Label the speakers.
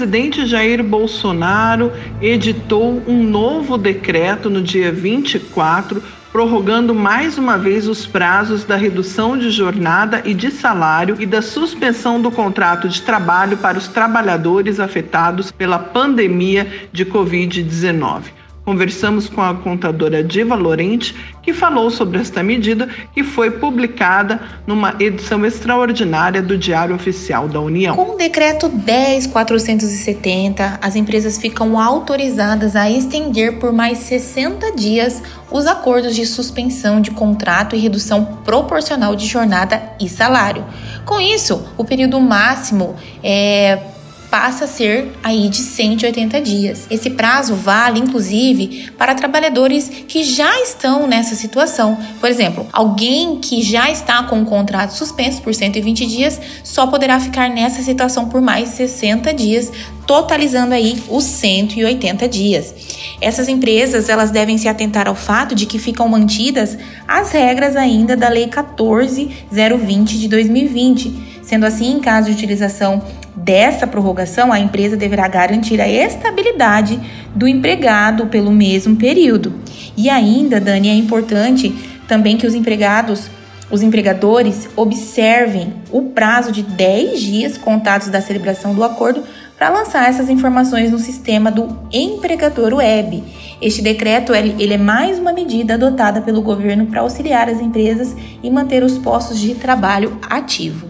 Speaker 1: Presidente Jair Bolsonaro editou um novo decreto no dia 24 prorrogando mais uma vez os prazos da redução de jornada e de salário e da suspensão do contrato de trabalho para os trabalhadores afetados pela pandemia de Covid-19. Conversamos com a contadora Diva Lorente, que falou sobre esta medida que foi publicada numa edição extraordinária do Diário Oficial da União.
Speaker 2: Com o decreto 10470, as empresas ficam autorizadas a estender por mais 60 dias os acordos de suspensão de contrato e redução proporcional de jornada e salário. Com isso, o período máximo é passa a ser aí de 180 dias. Esse prazo vale, inclusive, para trabalhadores que já estão nessa situação. Por exemplo, alguém que já está com o contrato suspenso por 120 dias só poderá ficar nessa situação por mais 60 dias, totalizando aí os 180 dias. Essas empresas, elas devem se atentar ao fato de que ficam mantidas as regras ainda da Lei 14020 de 2020. Sendo assim, em caso de utilização dessa prorrogação, a empresa deverá garantir a estabilidade do empregado pelo mesmo período. E ainda, Dani, é importante também que os empregados, os empregadores, observem o prazo de 10 dias contados da celebração do acordo para lançar essas informações no sistema do empregador web. Este decreto ele é mais uma medida adotada pelo governo para auxiliar as empresas e manter os postos de trabalho ativos.